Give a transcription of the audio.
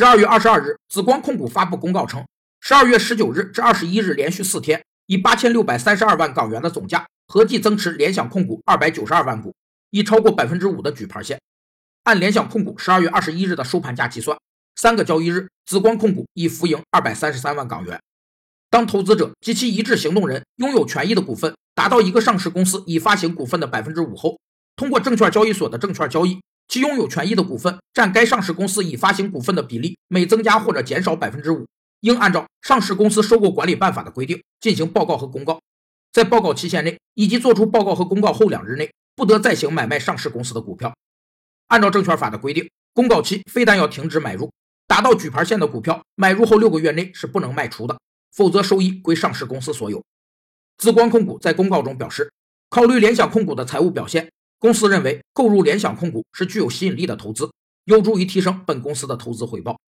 十二月二十二日，紫光控股发布公告称，十二月十九日至二十一日连续四天，以八千六百三十二万港元的总价，合计增持联想控股二百九十二万股，已超过百分之五的举牌线。按联想控股十二月二十一日的收盘价计算，三个交易日，紫光控股已浮盈二百三十三万港元。当投资者及其一致行动人拥有权益的股份达到一个上市公司已发行股份的百分之五后，通过证券交易所的证券交易，其拥有权益的股份占该上市公司已发行股份的比例每增加或者减少百分之五，应按照上市公司收购管理办法的规定进行报告和公告，在报告期限内以及作出报告和公告后两日内，不得再行买卖上市公司的股票。按照证券法的规定，公告期非但要停止买入，达到举牌线的股票，买入后六个月内是不能卖出的，否则收益归上市公司所有。紫光控股在公告中表示，考虑联想控股的财务表现，公司认为购入联想控股是具有吸引力的投资，有助于提升本公司的投资回报。